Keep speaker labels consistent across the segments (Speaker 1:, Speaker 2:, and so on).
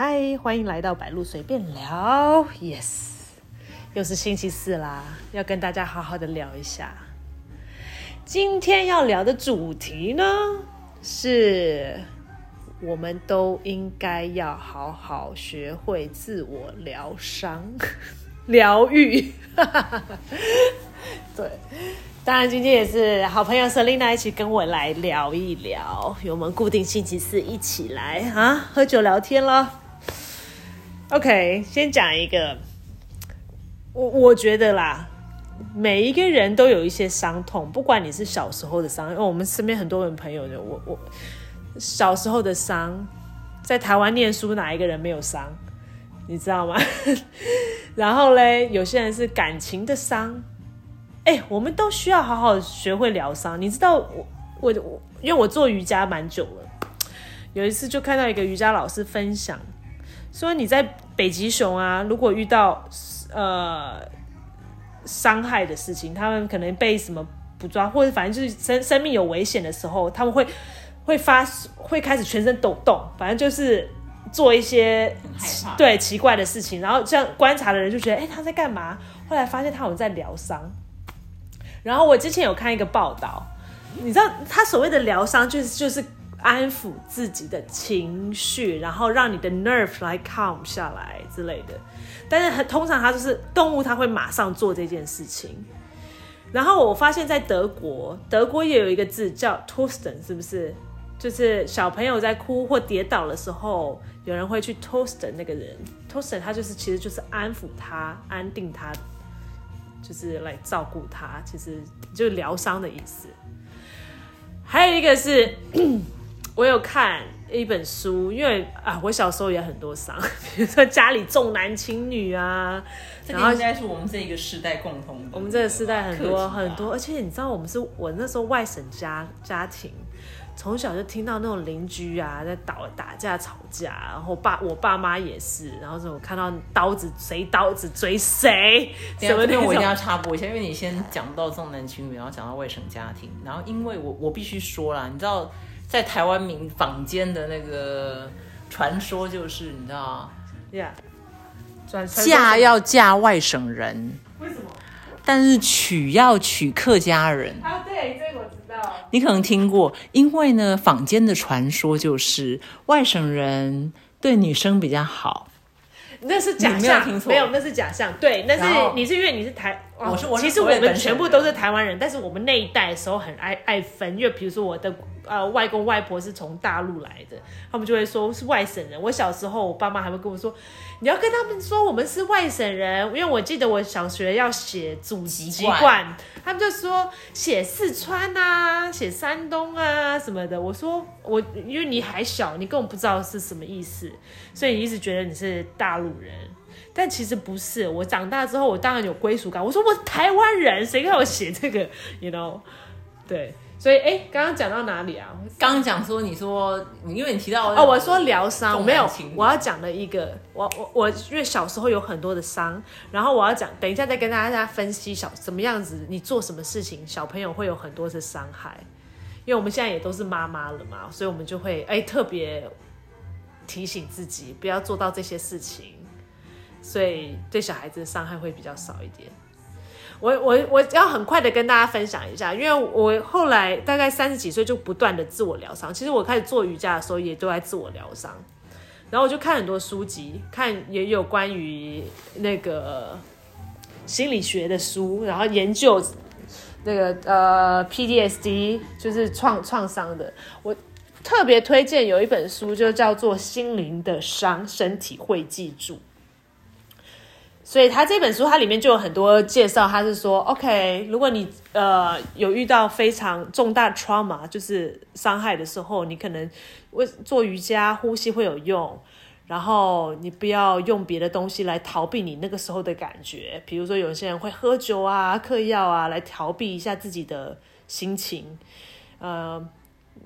Speaker 1: 嗨，欢迎来到白露随便聊。Yes，又是星期四啦，要跟大家好好的聊一下。今天要聊的主题呢，是我们都应该要好好学会自我疗伤、疗愈。对，当然今天也是好朋友 Selina 一起跟我来聊一聊，我们固定星期四一起来啊喝酒聊天了。OK，先讲一个，我我觉得啦，每一个人都有一些伤痛，不管你是小时候的伤，因为我们身边很多人朋友的，我我小时候的伤，在台湾念书哪一个人没有伤，你知道吗？然后嘞，有些人是感情的伤，哎，我们都需要好好学会疗伤。你知道我我我，因为我做瑜伽蛮久了，有一次就看到一个瑜伽老师分享。说你在北极熊啊，如果遇到呃伤害的事情，他们可能被什么捕抓，或者反正就是生生命有危险的时候，他们会会发会开始全身抖动，反正就是做一些对奇怪的事情。然后这样观察的人就觉得，哎，他在干嘛？后来发现他好像在疗伤。然后我之前有看一个报道，你知道他所谓的疗伤，就是就是。安抚自己的情绪，然后让你的 nerve 来 calm 下来之类的。但是通常它就是动物，它会马上做这件事情。然后我发现，在德国，德国也有一个字叫 t o s t e n 是不是？就是小朋友在哭或跌倒的时候，有人会去 t o s t e n 那个人 t o s t e n 他就是其实就是安抚他、安定他，就是来照顾他，其实就疗伤的意思。还有一个是。我有看一本书，因为啊，我小时候也很多伤，比如说家里重男轻女啊，
Speaker 2: 然后应该是我们这一个时代共同，
Speaker 1: 我们这个时代很多很多，而且你知道，我们是我那时候外省家家庭。从小就听到那种邻居啊在打打架吵架，然后爸我爸妈也是，然后什么看到刀子谁刀子追谁，
Speaker 2: 什么那我一定要插播一下，因为你先讲到重男轻女，然后讲到外省家庭，然后因为我我必须说啦，你知道。在台湾民坊间的那个传说就是，你知道
Speaker 1: ，Yeah，
Speaker 2: 嫁要嫁外省人，
Speaker 1: 为什么？
Speaker 2: 但是娶要娶客家人。
Speaker 1: 啊，对，这个我知道。
Speaker 2: 你可能听过，因为呢，坊间的传说就是外省人对女生比较好。
Speaker 1: 那是假象，没有，那是假象。对，那是你是因为你是台，
Speaker 2: 我是我，
Speaker 1: 其实我们全部都是台湾人，但是我们那一代的时候很爱爱分，因为比如说我的。呃，外公外婆是从大陆来的，他们就会说是外省人。我小时候，我爸妈还会跟我说，你要跟他们说我们是外省人，因为我记得我小学要写祖籍籍贯，他们就说写四川啊，写山东啊什么的。我说我因为你还小，你根本不知道是什么意思，所以你一直觉得你是大陆人，但其实不是。我长大之后，我当然有归属感。我说我台湾人，谁让我写这个？You know，对。所以，哎，刚刚讲到哪里啊？
Speaker 2: 刚刚讲说，你说，因为你提到
Speaker 1: 哦，我说疗伤，没有，我要讲的一个，我我我，因为小时候有很多的伤，然后我要讲，等一下再跟大家分析小什么样子，你做什么事情，小朋友会有很多的伤害，因为我们现在也都是妈妈了嘛，所以我们就会哎特别提醒自己不要做到这些事情，所以对小孩子的伤害会比较少一点。我我我要很快的跟大家分享一下，因为我后来大概三十几岁就不断的自我疗伤。其实我开始做瑜伽的时候也都在自我疗伤，然后我就看很多书籍，看也有关于那个心理学的书，然后研究那个呃 PDSD 就是创创伤的。我特别推荐有一本书，就叫做《心灵的伤，身体会记住》。所以他这本书，它里面就有很多介绍。他是说，OK，如果你呃有遇到非常重大 trauma，就是伤害的时候，你可能为做瑜伽、呼吸会有用。然后你不要用别的东西来逃避你那个时候的感觉，比如说有些人会喝酒啊、嗑药啊，来逃避一下自己的心情，呃。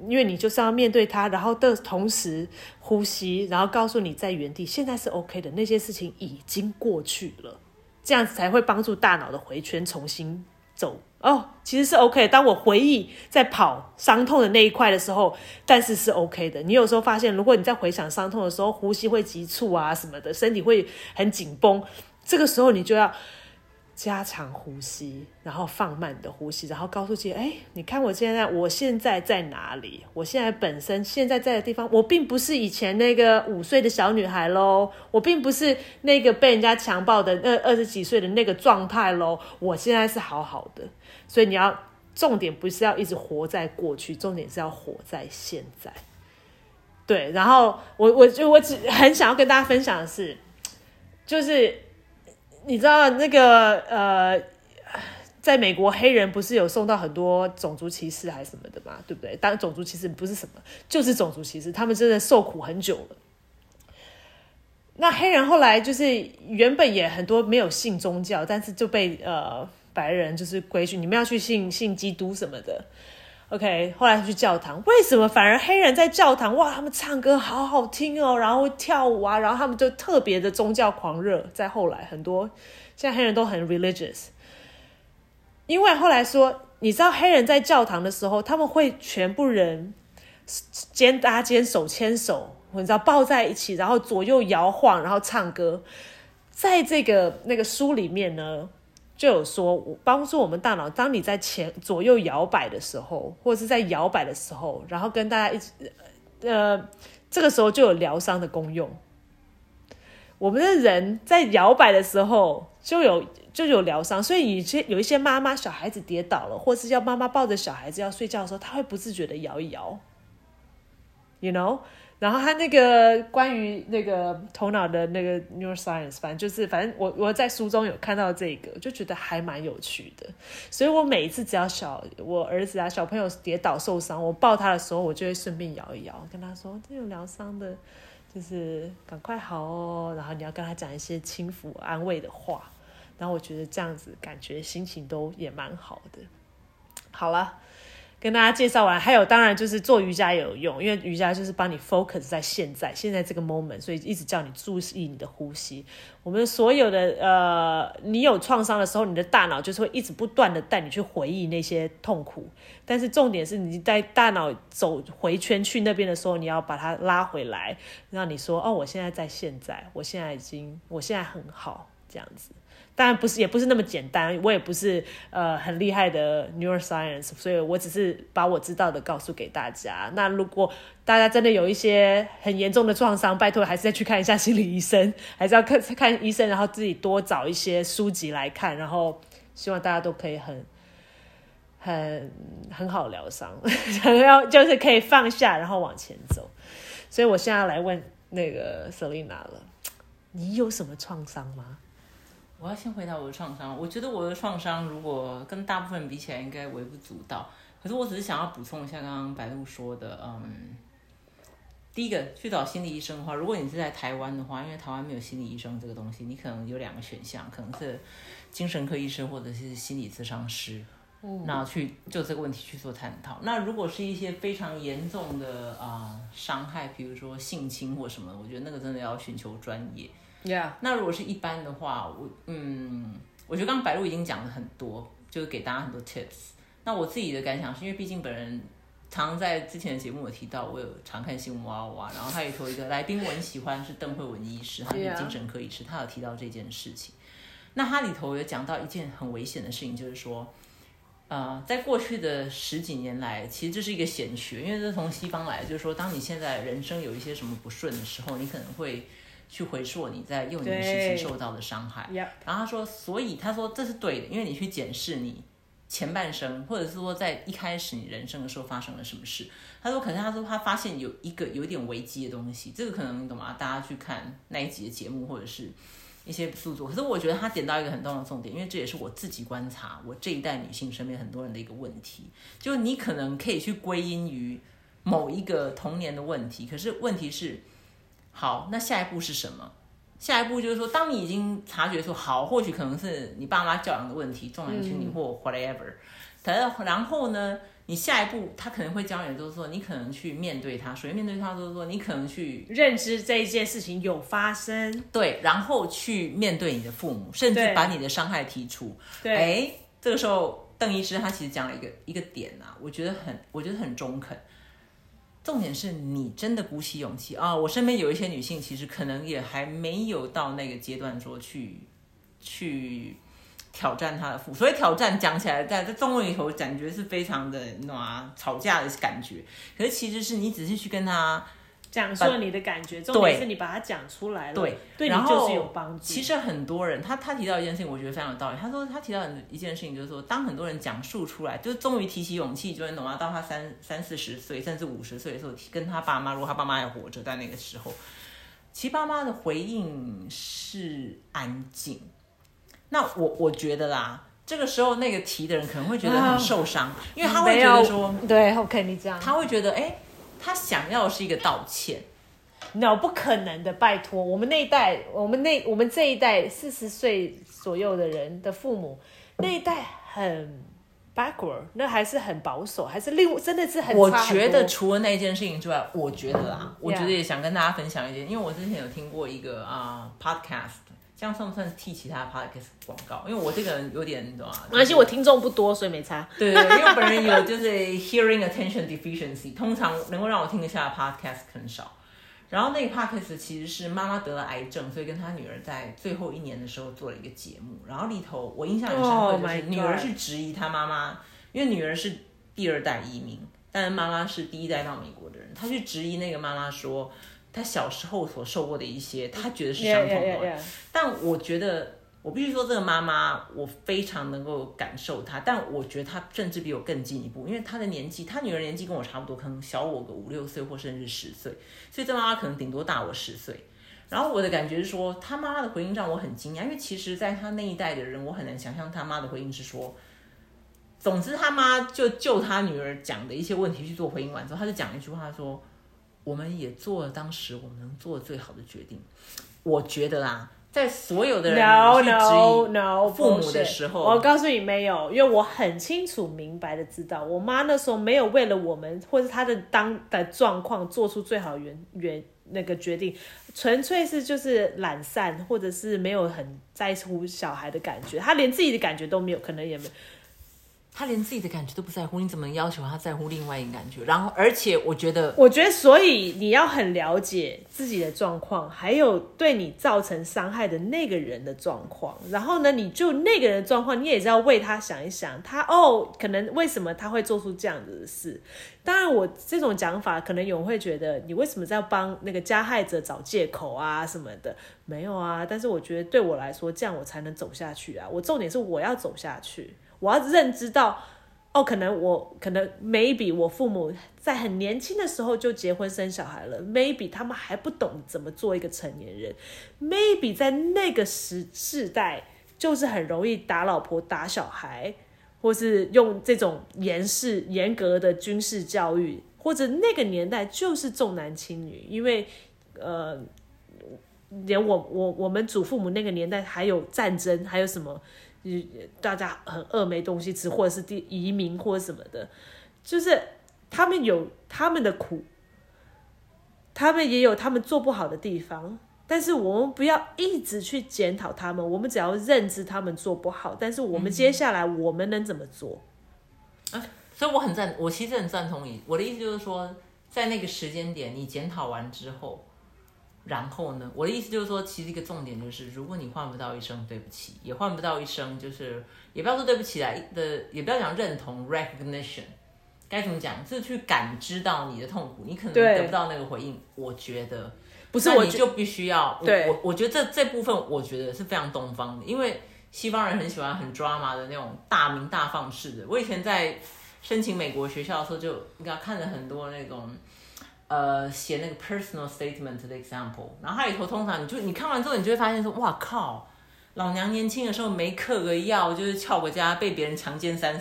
Speaker 1: 因为你就是要面对它，然后的同时呼吸，然后告诉你在原地现在是 OK 的，那些事情已经过去了，这样子才会帮助大脑的回圈重新走，哦，其实是 OK。当我回忆在跑伤痛的那一块的时候，但是是 OK 的。你有时候发现，如果你在回想伤痛的时候，呼吸会急促啊什么的，身体会很紧绷，这个时候你就要。加强呼吸，然后放慢你的呼吸，然后告诉自己：哎，你看我现在，我现在在哪里？我现在本身现在在的地方，我并不是以前那个五岁的小女孩喽，我并不是那个被人家强暴的二二十几岁的那个状态喽，我现在是好好的。所以你要重点不是要一直活在过去，重点是要活在现在。对，然后我我就我只很想要跟大家分享的是，就是。你知道那个呃，在美国黑人不是有受到很多种族歧视还是什么的嘛，对不对？当种族歧视不是什么，就是种族歧视，他们真的受苦很久了。那黑人后来就是原本也很多没有信宗教，但是就被呃白人就是规训，你们要去信信基督什么的。OK，后来去教堂，为什么反而黑人在教堂？哇，他们唱歌好好听哦，然后跳舞啊，然后他们就特别的宗教狂热。在后来，很多现在黑人都很 religious，因为后来说，你知道黑人在教堂的时候，他们会全部人肩搭肩、手牵手，你知道抱在一起，然后左右摇晃，然后唱歌。在这个那个书里面呢。就有说，帮助我们大脑，当你在前左右摇摆的时候，或者是在摇摆的时候，然后跟大家一起，呃，这个时候就有疗伤的功用。我们的人在摇摆的时候就有就有疗伤，所以有些有一些妈妈小孩子跌倒了，或是要妈妈抱着小孩子要睡觉的时候，他会不自觉的摇一摇，you know。然后他那个关于那个头脑的那个 neuroscience，反正就是反正我我在书中有看到这个，就觉得还蛮有趣的。所以我每一次只要小我儿子啊小朋友跌倒受伤，我抱他的时候，我就会顺便摇一摇，跟他说这有疗伤的，就是赶快好哦。然后你要跟他讲一些轻抚安慰的话，然后我觉得这样子感觉心情都也蛮好的。好了。跟大家介绍完，还有当然就是做瑜伽也有用，因为瑜伽就是帮你 focus 在现在，现在这个 moment，所以一直叫你注意你的呼吸。我们所有的呃，你有创伤的时候，你的大脑就是会一直不断的带你去回忆那些痛苦，但是重点是你在大脑走回圈去那边的时候，你要把它拉回来，让你说哦，我现在在现在，我现在已经，我现在很好，这样子。当然不是，也不是那么简单。我也不是呃很厉害的 neuroscience，所以我只是把我知道的告诉给大家。那如果大家真的有一些很严重的创伤，拜托还是再去看一下心理医生，还是要看看医生，然后自己多找一些书籍来看，然后希望大家都可以很很很好疗伤，想 要就是可以放下，然后往前走。所以我现在来问那个 Selina 了，你有什么创伤吗？
Speaker 2: 我要先回答我的创伤。我觉得我的创伤如果跟大部分人比起来，应该微不足道。可是我只是想要补充一下刚刚白露说的，嗯，第一个去找心理医生的话，如果你是在台湾的话，因为台湾没有心理医生这个东西，你可能有两个选项，可能是精神科医生或者是心理咨商师，那去就这个问题去做探讨。那如果是一些非常严重的啊伤害，比如说性侵或什么，我觉得那个真的要寻求专业。
Speaker 1: Yeah，
Speaker 2: 那如果是一般的话，我嗯，我觉得刚刚白露已经讲了很多，就是给大家很多 tips。那我自己的感想是因为毕竟本人常在之前的节目有提到，我有常看新闻哇哇，然后他里头一个来宾我很喜欢是邓慧文医师，他是精神科医师，他有提到这件事情。那他里头有讲到一件很危险的事情，就是说，呃，在过去的十几年来，其实这是一个显学，因为这是从西方来，就是说，当你现在人生有一些什么不顺的时候，你可能会。去回溯你在幼年时期受到的伤害，然后他说，所以他说这是对的，因为你去检视你前半生，或者是说在一开始你人生的时候发生了什么事。他说，可是他说他发现有一个有点危机的东西，这个可能你懂吗？大家去看那一集的节目或者是一些著作。可是我觉得他点到一个很重要的重点，因为这也是我自己观察我这一代女性身边很多人的一个问题，就是你可能可以去归因于某一个童年的问题，可是问题是。好，那下一步是什么？下一步就是说，当你已经察觉说好，或许可能是你爸妈教养的问题，重男轻女或 whatever。但然后呢，你下一步他可能会教你，就是说你可能去面对他，所以面对他就是说你可能去
Speaker 1: 认知这一件事情有发生，
Speaker 2: 对，然后去面对你的父母，甚至把你的伤害提出。
Speaker 1: 对，
Speaker 2: 哎，这个时候。邓医师他其实讲了一个一个点啊，我觉得很我觉得很中肯。重点是你真的鼓起勇气啊！我身边有一些女性，其实可能也还没有到那个阶段，说去去挑战她的父。所以挑战讲起来，在在中文里头感觉是非常的那吵架的感觉。可是其实是你只是去跟她。
Speaker 1: 讲述了你的感觉，重点是你把它讲出来了，
Speaker 2: 对，
Speaker 1: 对你就是有帮助。
Speaker 2: 其实很多人，他他提到一件事情，我觉得非常有道理。他说他提到一件事情，就是说，当很多人讲述出来，就是终于提起勇气，就会懂啊。到他三三四十岁，甚至五十岁的时候，跟他爸妈，如果他爸妈还活着，在那个时候，其实爸妈的回应是安静。那我我觉得啦，这个时候那个提的人可能会觉得很受伤，因为他会觉得说，
Speaker 1: 对，OK，你这样，
Speaker 2: 他会觉得哎。他想要的是一个道歉
Speaker 1: ，no，不可能的，拜托，我们那一代，我们那我们这一代四十岁左右的人的父母那一代很 backward，那还是很保守，还是另真的是很。
Speaker 2: 我觉得除了那件事情之外，我觉得啊，我觉得也想跟大家分享一点，因为我之前有听过一个啊 podcast。这样算不算替其他 podcast 广告？因为我这个人有点，你懂吗？
Speaker 1: 没关系，我听众不多，所以没差。
Speaker 2: 对对，因为本人有就是 hearing attention deficiency，通常能够让我听得下的 podcast 很少。然后那个 podcast 其实是妈妈得了癌症，所以跟她女儿在最后一年的时候做了一个节目。然后里头我印象很深刻，就是女儿是质疑她妈妈，因为女儿是第二代移民，但是妈妈是第一代到美国的人，她去质疑那个妈妈说。他小时候所受过的一些，他觉得是伤痛的。但我觉得，我必须说，这个妈妈，我非常能够感受她。但我觉得她甚至比我更进一步，因为她的年纪，她女儿年纪跟我差不多，可能小我个五六岁或甚至十岁。所以这妈妈可能顶多大我十岁。然后我的感觉是说，她妈妈的回应让我很惊讶，因为其实在她那一代的人，我很难想象她妈的回应是说，总之他妈就就她女儿讲的一些问题去做回应完之后，他就讲一句话说。我们也做了当时我们能做最好的决定。我觉得啦，在所有的人去质疑父母的时候，
Speaker 1: 我告诉你没有，因为我很清楚明白的知道，我妈那时候没有为了我们或者她的当的状况做出最好原原那个决定，纯粹是就是懒散，或者是没有很在乎小孩的感觉，她连自己的感觉都没有，可能也没。
Speaker 2: 他连自己的感觉都不在乎，你怎么要求他在乎另外一个感觉？然后，而且我觉得，
Speaker 1: 我觉得，所以你要很了解自己的状况，还有对你造成伤害的那个人的状况。然后呢，你就那个人的状况，你也是要为他想一想，他哦，可能为什么他会做出这样子的事？当然，我这种讲法，可能有人会觉得你为什么在帮那个加害者找借口啊什么的？没有啊，但是我觉得对我来说，这样我才能走下去啊。我重点是我要走下去。我要认知到，哦，可能我可能 maybe 我父母在很年轻的时候就结婚生小孩了，maybe 他们还不懂怎么做一个成年人，maybe 在那个时世代就是很容易打老婆打小孩，或是用这种严式严格的军事教育，或者那个年代就是重男轻女，因为呃，连我我我们祖父母那个年代还有战争，还有什么？大家很饿没东西吃，或者是第移民或什么的，就是他们有他们的苦，他们也有他们做不好的地方，但是我们不要一直去检讨他们，我们只要认知他们做不好，但是我们接下来我们能怎么做？
Speaker 2: 啊，所以我很赞，我其实很赞同你。我的意思就是说，在那个时间点，你检讨完之后。然后呢？我的意思就是说，其实一个重点就是，如果你换不到一声对不起，也换不到一声就是也不要说对不起来的，也不要讲认同 recognition，该怎么讲？是去感知到你的痛苦，你可能得不到那个回应。我觉得
Speaker 1: 不是，我
Speaker 2: 就必须要
Speaker 1: 对
Speaker 2: 我，我觉得这这部分我觉得是非常东方的，因为西方人很喜欢很 drama 的那种大明大放式的。我以前在申请美国学校的时候，就你看看了很多那种。呃，写那个 personal statement 的 example，然后它里头通常你就你看完之后，你就会发现说，哇靠，老娘年轻的时候没嗑个药，就是翘个家，被别人强奸三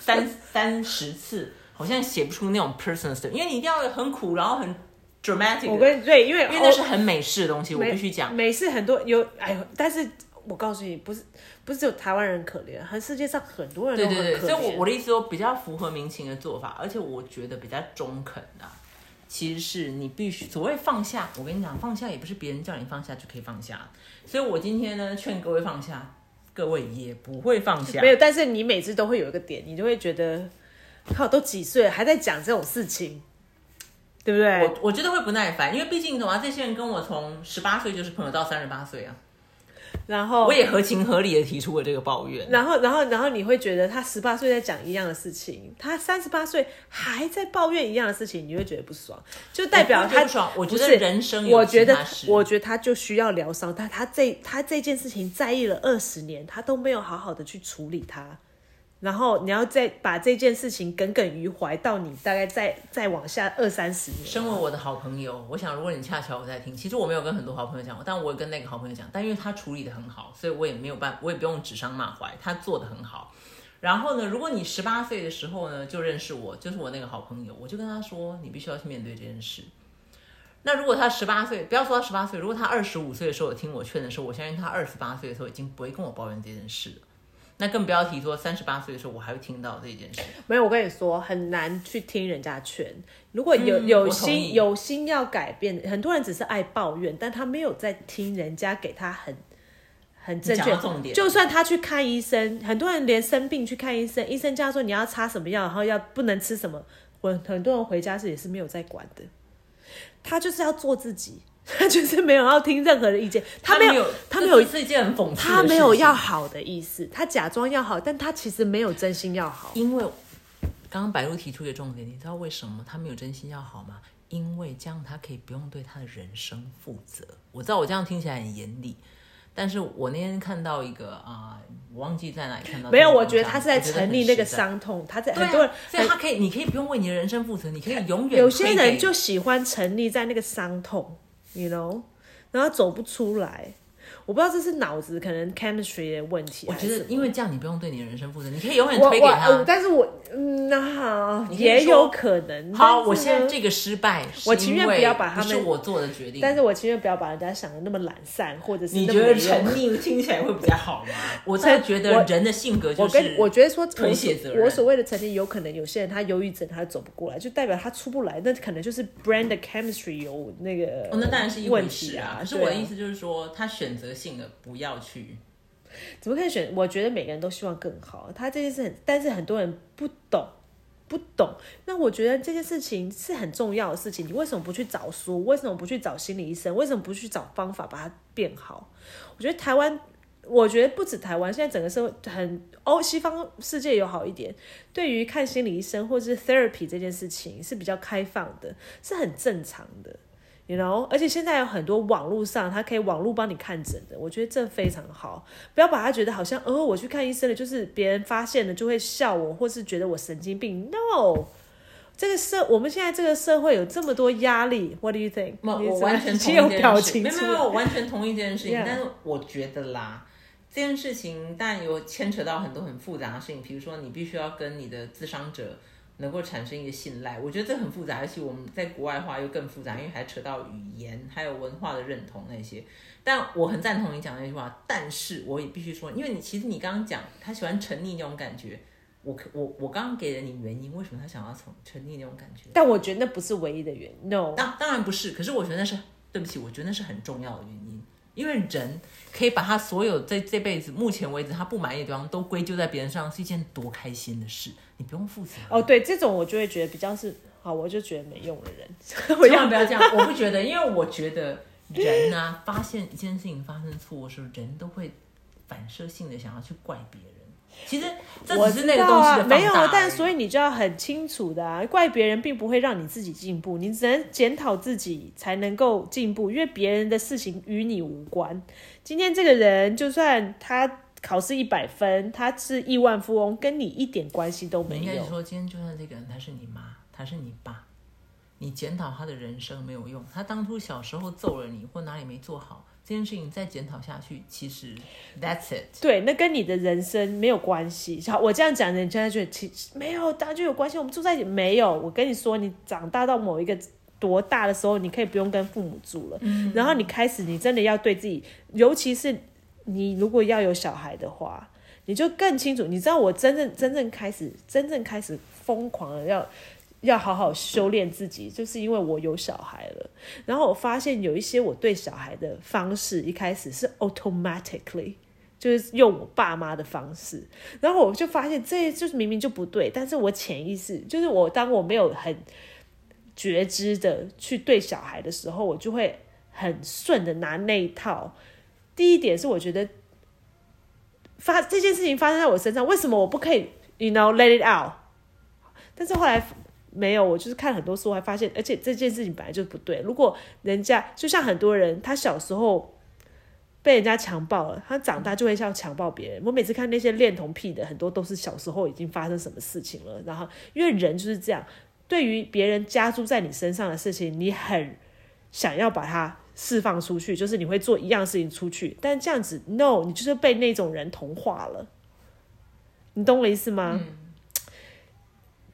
Speaker 2: 三三十次，好像写不出那种 personal statement，因为你一定要很苦，然后很 dramatic。
Speaker 1: 我跟对，因为
Speaker 2: 因为那是很美式的东西，我必须讲。
Speaker 1: 美式很多有，哎呦，但是我告诉你，不是不是只有台湾人可怜，和世界上很多人都很可怜。
Speaker 2: 所以，我我的意思说，比较符合民情的做法，而且我觉得比较中肯的。其实是你必须所谓放下，我跟你讲，放下也不是别人叫你放下就可以放下。所以我今天呢，劝各位放下，各位也不会放下
Speaker 1: 没。有，但是你每次都会有一个点，你就会觉得，靠，都几岁了还在讲这种事情，对不对？
Speaker 2: 我我觉得会不耐烦，因为毕竟你懂吗？这些人跟我从十八岁就是朋友到三十八岁啊，
Speaker 1: 然后
Speaker 2: 我也合情合理的提出了这个抱怨。
Speaker 1: 然后，然后，然后你会觉得他十八岁在讲一样的事情，他三十八岁还在抱怨一样的事情，你会觉得不爽，就代表他
Speaker 2: 爽我觉得人生有
Speaker 1: 我觉得我觉得他就需要疗伤，但他这他这件事情在意了二十年，他都没有好好的去处理它。然后你要再把这件事情耿耿于怀，到你大概再再往下二三十年，
Speaker 2: 身为我的好朋友，我想如果你恰巧我在听，其实我没有跟很多好朋友讲过，但我有跟那个好朋友讲，但因为他处理的很好，所以我也没有办，我也不用指桑骂槐，他做的很好。然后呢，如果你十八岁的时候呢就认识我，就是我那个好朋友，我就跟他说，你必须要去面对这件事。那如果他十八岁，不要说他十八岁，如果他二十五岁的时候有听我劝的时候，我相信他二十八岁的时候已经不会跟我抱怨这件事了。那更不要提说三十八岁的时候我还会听到这件事。
Speaker 1: 没有，我跟你说，很难去听人家劝。如果有、有心有心要改变，很多人只是爱抱怨，但他没有在听人家给他很很正
Speaker 2: 你
Speaker 1: 确
Speaker 2: 重点
Speaker 1: 就算他去看医生，很多人连生病去看医生，医生叫他说你要擦什么药，然后要不能吃什么，我很多人回家是也是没有在管的。他就是要做自己，他 就是没有要听任何的意见，他没有，他没有
Speaker 2: 这是一件很讽刺。
Speaker 1: 他没有要好的意思，他假装要好，但他其实没有真心要好。
Speaker 2: 因为刚刚白露提出一个重点，你知道为什么他没有真心要好吗？因为这样他可以不用对他的人生负责。我知道我这样听起来很严厉，但是我那天看到一个啊、我忘记在哪里看到。
Speaker 1: 没有，我觉得他是在成立那个。伤痛，他在
Speaker 2: 对啊
Speaker 1: 很多人，
Speaker 2: 所以他可以，你可以不用为你的人生负责，你可以永远
Speaker 1: 有些人就喜欢成立在那个伤痛，you know，然后走不出来。我不知道这是脑子可能 chemistry 的问题
Speaker 2: 我觉得，因为这样你不用对你的人生负责，你可以永远推给他。
Speaker 1: 呃但是我嗯，那好也有可能。
Speaker 2: 好，我现在这个失败，
Speaker 1: 我情愿不要把他们
Speaker 2: 不是我做的决定。
Speaker 1: 但是我情愿不要把人家想的那么懒散，或者是
Speaker 2: 你觉得沉溺听起来会比较好吗？我才觉得人的性格就
Speaker 1: 我
Speaker 2: 是，
Speaker 1: 跟我觉得说，
Speaker 2: 推
Speaker 1: 我
Speaker 2: 卸责任
Speaker 1: 我所谓的曾经有可能有些人他忧郁症他走不过来，就代表他出不来，那可能就是 brand chemistry 有那个
Speaker 2: 哦，那当然是一
Speaker 1: 问
Speaker 2: 回
Speaker 1: 啊。
Speaker 2: 可是我的意思就是说，他选择性的不要去，
Speaker 1: 怎么可以选？我觉得每个人都希望更好，他这件事很，但是很多人不懂。不懂，那我觉得这件事情是很重要的事情。你为什么不去找书？为什么不去找心理医生？为什么不去找方法把它变好？我觉得台湾，我觉得不止台湾，现在整个社会很欧西方世界有好一点，对于看心理医生或是 therapy 这件事情是比较开放的，是很正常的。You know，而且现在有很多网络上，他可以网络帮你看诊的，我觉得这非常好。不要把他觉得好像，哦，我去看医生了，就是别人发现了就会笑我，或是觉得我神经病。No，这个社我们现在这个社会有这么多压力，What do you think？
Speaker 2: 我完全
Speaker 1: 只有
Speaker 2: 同意这件
Speaker 1: 表
Speaker 2: 事情，没有没有，我完全同意这件事情。但是我觉得啦，这件事情当然有牵扯到很多很复杂的事情，比如说你必须要跟你的咨商者能够产生一个信赖，我觉得这很复杂，而且我们在国外话又更复杂，因为还扯到语言还有文化的认同那些。但我很赞同你讲那句话，但是我也必须说，因为你其实你刚刚讲他喜欢沉溺那种感觉，我可我我刚刚给了你原因，为什么他想要沉沉溺那种感觉？
Speaker 1: 但我觉得那不是唯一的原因。No，
Speaker 2: 当当然不是，可是我觉得那是对不起，我觉得那是很重要的原因，因为人可以把他所有在这辈子目前为止他不满意的地方都归咎在别人身上，是一件多开心的事，你不用负责。
Speaker 1: 哦，对，这种我就会觉得比较是好，我就觉得没用的人。我
Speaker 2: 千万不要这样，我不觉得，因为我觉得人啊，发现一件事情发生错误的时候，人都会反射性的想要去怪别人。其实这
Speaker 1: 我
Speaker 2: 只是那个东西
Speaker 1: 知道啊，没有但所以你就要很清楚的啊，怪别人并不会让你自己进步，你只能检讨自己才能够进步，因为别人的事情与你无关。今天这个人就算他考试一百分，他是亿万富翁，跟你一点关系都没有
Speaker 2: 你应该。说，今天就算这个人他是你妈，他是你爸，你检讨他的人生没有用。他当初小时候揍了你，或哪里没做好，这件事情再检讨下去，其实 that's it。
Speaker 1: 对，那跟你的人生没有关系。好，我这样讲，人家觉得其实没有，当然就有关系。我们住在一起没有。我跟你说，你长大到某一个多大的时候，你可以不用跟父母住了。然后你开始，你真的要对自己，尤其是你如果要有小孩的话，你就更清楚。你知道，我真正真正开始，真正开始疯狂的要。要好好修炼自己，就是因为我有小孩了。然后我发现有一些我对小孩的方式，一开始是 automatically，就是用我爸妈的方式，然后我就发现这就是明明就不对，但是我潜意识就是我当我没有很觉知的去对小孩的时候，我就会很顺的拿那一套。第一点是我觉得发这件事情发生在我身上，为什么我不可以，you know let it out？但是后来没有，我就是看很多书，还发现，而且这件事情本来就不对。如果人家就像很多人，他小时候。被人家强暴了，他长大就会像强暴别人。我每次看那些恋童癖的，很多都是小时候已经发生什么事情了。然后，因为人就是这样，对于别人加诸在你身上的事情，你很想要把它释放出去，就是你会做一样事情出去。但这样子，no，你就是被那种人同化了。你懂我意思吗？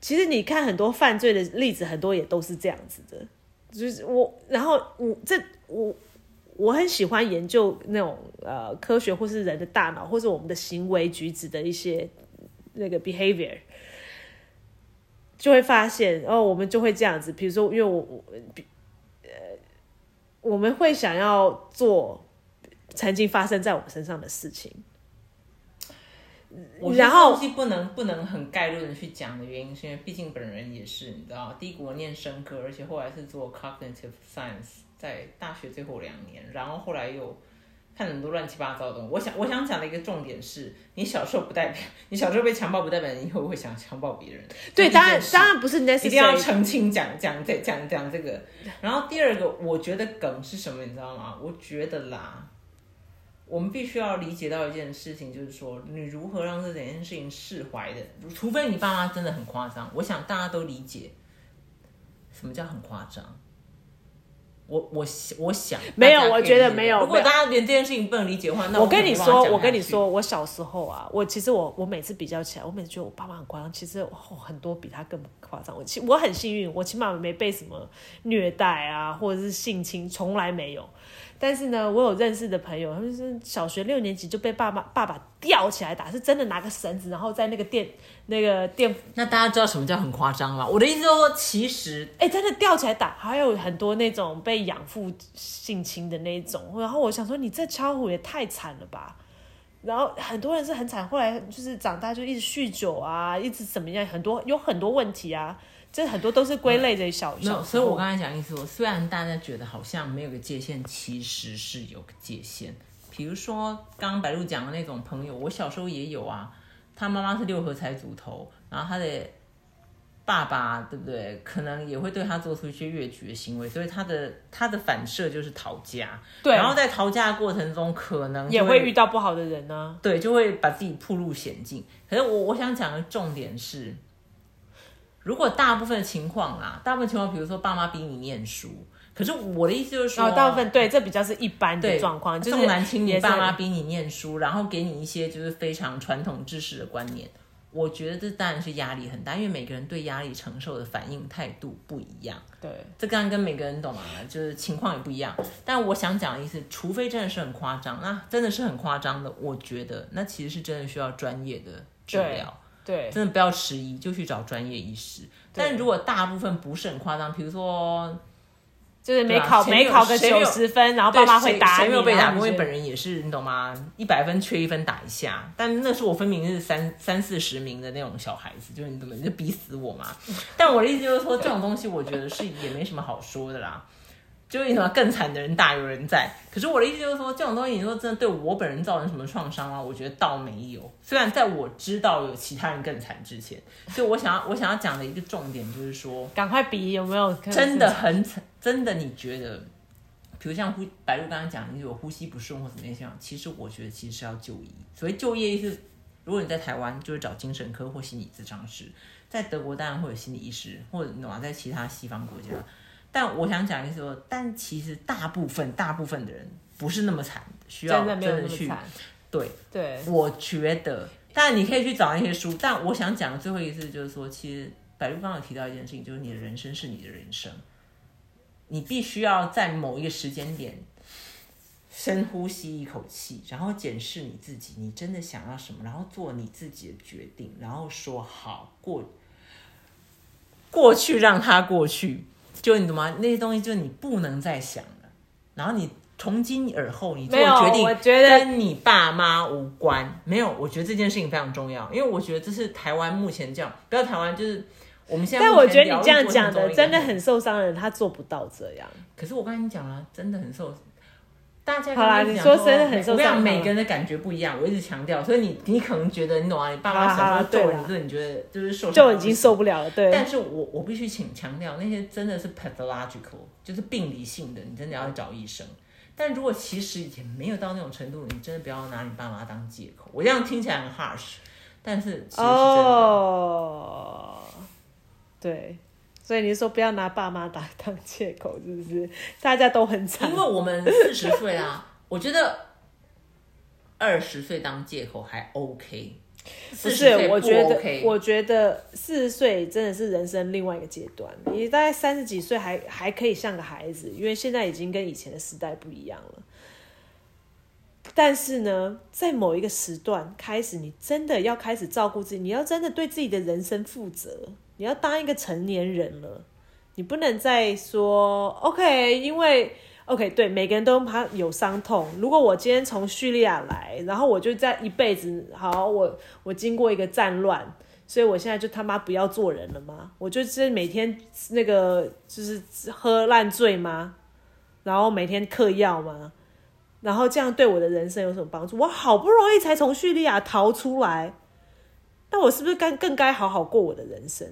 Speaker 1: 其实你看很多犯罪的例子，很多也都是这样子的。就是我，然后我这我。我很喜欢研究那种呃科学或是人的大脑或者我们的行为举止的一些那个 behavior，就会发现哦，我们就会这样子。比如说，因为我我呃我们会想要做曾经发生在我们身上的事情。
Speaker 2: 然后不能不能很概论的去讲的原因，是因为毕竟本人也是你知道，帝国念生科，而且后来是做 cognitive science。在大学最后两年，然后后来又看很多乱七八糟的东西。我想，我想讲的一个重点是，你小时候不代表你小时候被强暴，不代表你以后会想强暴别人。
Speaker 1: 对，当然当然不是，一
Speaker 2: 定要澄清讲讲这讲讲这个。然后第二个，我觉得梗是什么，你知道吗？我觉得啦，我们必须要理解到一件事情，就是说你如何让这整件事情释怀的。除非你爸妈真的很夸张，我想大家都理解什么叫很夸张。我我我想
Speaker 1: 没有，我觉得没有。
Speaker 2: 如果大家连这件事情不能理解的话，那
Speaker 1: 我跟你说，我跟你说，我小时候啊，我其实我我每次比较起来，我每次觉得我爸妈很夸张，其实很多比他更夸张。我其我很幸运，我起码没被什么虐待啊，或者是性侵，从来没有。但是呢，我有认识的朋友，他们是小学六年级就被爸爸爸爸吊起来打，是真的拿个绳子，然后在那个电那个电。
Speaker 2: 那大家知道什么叫很夸张吗？我的意思说，其实
Speaker 1: 哎，真的吊起来打，还有很多那种被养父性侵的那种。然后我想说，你这敲虎也太惨了吧！然后很多人是很惨，后来就是长大就一直酗酒啊，一直怎么样，很多有很多问题啊。这很多都是归类的小小，
Speaker 2: 所以我刚才讲意思我，虽然大家觉得好像没有个界限，其实是有个界限。比如说刚刚白露讲的那种朋友，我小时候也有啊。他妈妈是六合彩组头，然后他的爸爸对不对？可能也会对他做出一些越矩的行为，所以他的他的反射就是逃家。
Speaker 1: 对，
Speaker 2: 然后在逃家的过程中，可能
Speaker 1: 也会遇到不好的人呢。
Speaker 2: 对，就会把自己暴入险境。可是我我想讲的重点是。如果大部分情况啊，大部分情况，比如说爸妈逼你念书，可是我的意思就是说，哦
Speaker 1: 大部分对，这比较是一般的状况，就是重
Speaker 2: 男轻女，爸妈逼你念书，然后给你一些就是非常传统知识的观念，我觉得这当然是压力很大，因为每个人对压力承受的反应态度不一样。
Speaker 1: 对，
Speaker 2: 这当然跟每个人懂吗？就是情况也不一样。但我想讲的意思，除非真的是很夸张，那真的是很夸张的，我觉得那其实是真的需要专业的治疗。
Speaker 1: 对，
Speaker 2: 真的不要迟疑，就去找专业医师。但如果大部分不是很夸张，比如说，
Speaker 1: 就是没考没考个九十分，然后爸妈会打
Speaker 2: 你，谁没有被打？因为本人也是，你懂吗？一百分缺一分打一下，但那是我分明是三三四十名的那种小孩子，就是你怎么就逼死我嘛？但我的意思就是说，这种东西我觉得是也没什么好说的啦。就为什么更惨的人大有人在？可是我的意思就是说，这种东西你说真的对我本人造成什么创伤吗？我觉得倒没有。虽然在我知道有其他人更惨之前，就我想要我想要讲的一个重点就是说，
Speaker 1: 赶快比有没有
Speaker 2: 真的很惨？真的你觉得，比如像呼白露刚刚讲，你有呼吸不顺或怎么样？其实我觉得其实是要就医。所谓就业意思，如果你在台湾，就是找精神科或心理咨商师；在德国当然会有心理医师，或者你在其他西方国家。但我想讲的是说，但其实大部分大部分的人不是那么惨，需要真的去对
Speaker 1: 对。
Speaker 2: 我觉得，但你可以去找那些书。但我想讲的最后一次就是说，其实白玉刚刚提到一件事情，就是你的人生是你的人生，你必须要在某一个时间点深呼吸一口气，然后检视你自己，你真的想要什么，然后做你自己的决定，然后说好过过去，让它过去。就你懂吗？那些东西就是你不能再想了，然后你从今而后你做决定，
Speaker 1: 我觉得
Speaker 2: 跟你爸妈无关。没有，我觉得这件事情非常重要，因为我觉得这是台湾目前这样，不要台湾就是我们现在。
Speaker 1: 但我觉得你这样讲的真的很受伤的人，他做不到这样。
Speaker 2: 可是我刚才讲了，真的很受。大家
Speaker 1: 好啦，你说真的很受伤。
Speaker 2: 每个人的感觉不一样，我一直强调，所以你你可能觉得你懂啊，你爸妈什么揍你，这你觉得就是受
Speaker 1: 就已经受不了了，对。
Speaker 2: 但是我我必须请强调，那些真的是 pathological，就是病理性的，你真的要找医生。但如果其实也没有到那种程度，你真的不要拿你爸妈当借口。我这样听起来很 harsh，但是其实是真的。
Speaker 1: 哦，对。所以你说不要拿爸妈打当借口，是不是？大家都很惨。
Speaker 2: 因为我们四十岁啊，我觉得二十岁当借口还 OK。
Speaker 1: 不是，我觉得，我觉得四十岁真的是人生另外一个阶段。你大概三十几岁还还可以像个孩子，因为现在已经跟以前的时代不一样了。但是呢，在某一个时段开始，你真的要开始照顾自己，你要真的对自己的人生负责。你要当一个成年人了，你不能再说 OK，因为 OK 对每个人都怕有伤痛。如果我今天从叙利亚来，然后我就在一辈子好，我我经过一个战乱，所以我现在就他妈不要做人了吗？我就是每天那个就是喝烂醉吗？然后每天嗑药吗？然后这样对我的人生有什么帮助？我好不容易才从叙利亚逃出来。那我是不是该更该好好过我的人生？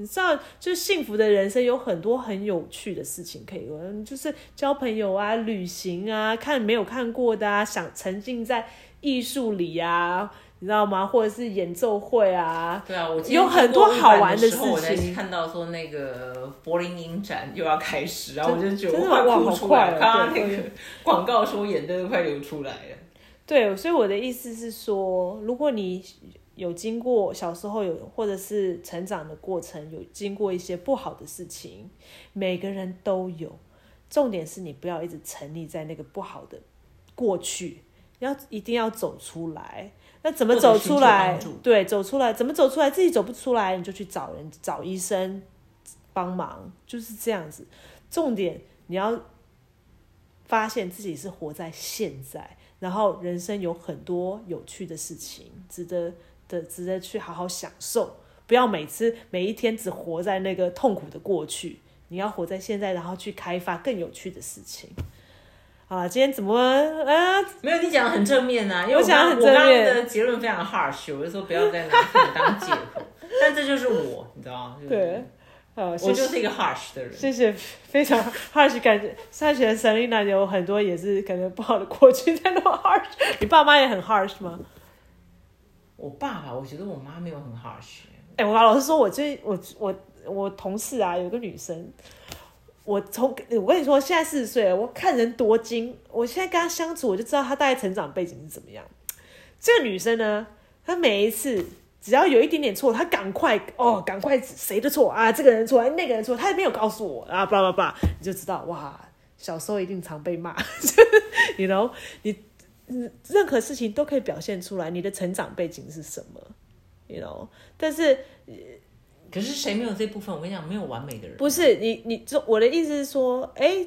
Speaker 1: 你知道，就是幸福的人生有很多很有趣的事情可以玩，就是交朋友啊、旅行啊、看没有看过的啊、想沉浸在艺术里啊，你知道吗？或者是演奏会啊。
Speaker 2: 对啊，我
Speaker 1: 有很多好玩的事
Speaker 2: 情。看到说那个柏林影展又要开始，然后我就觉得快哭出来了。刚刚那个广告说眼泪都快流出来了。
Speaker 1: 对，所以我的意思是说，如果你。有经过小时候有，或者是成长的过程，有经过一些不好的事情，每个人都有。重点是你不要一直沉溺在那个不好的过去，要一定要走出来。那怎么走出来？对，走出来怎么走出来？自己走不出来，你就去找人，找医生帮忙，就是这样子。重点你要发现自己是活在现在，然后人生有很多有趣的事情，值得。的值得去好好享受，不要每次每一天只活在那个痛苦的过去，你要活在现在，然后去开发更有趣的事情。好了，今天怎么啊？
Speaker 2: 没有你讲的很正面啊，因为我讲很正面的结论非常 harsh，我就说不要再拿自己当借口。但这就是我，你知道吗？对，好，我就是一个 harsh 的人。
Speaker 1: 谢谢，非常 harsh，感觉上学 Selina 有很多也是感觉不好的过去，在那么 harsh。你爸妈也很 harsh 吗？
Speaker 2: 我爸爸，我觉得我妈没有很 harsh。
Speaker 1: 哎，我老实说，我最我我我同事啊，有个女生，我从我跟你说，现在四十岁，我看人多精，我现在跟她相处，我就知道她大概成长背景是怎么样。这个女生呢，她每一次只要有一点点错，她赶快哦，赶快谁的错啊？这个人错，那个人错，她也没有告诉我啊，叭叭叭，你就知道哇，小时候一定常被骂，你 know 你。任何事情都可以表现出来，你的成长背景是什么？You know，但是，
Speaker 2: 可是谁没有这部分？我跟你讲，没有完美的人。
Speaker 1: 不是你，你就我的意思是说，哎，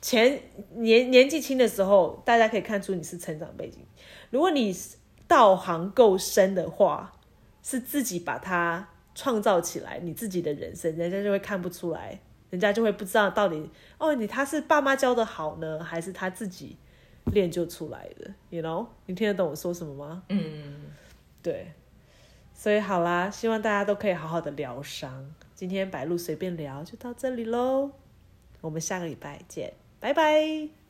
Speaker 1: 前年年纪轻的时候，大家可以看出你是成长背景。如果你道行够深的话，是自己把它创造起来，你自己的人生，人家就会看不出来，人家就会不知道到底哦，你他是爸妈教的好呢，还是他自己。练就出来的，you know，你听得懂我说什么吗？嗯，对，所以好啦，希望大家都可以好好的疗伤。今天白露随便聊就到这里喽，我们下个礼拜见，拜拜。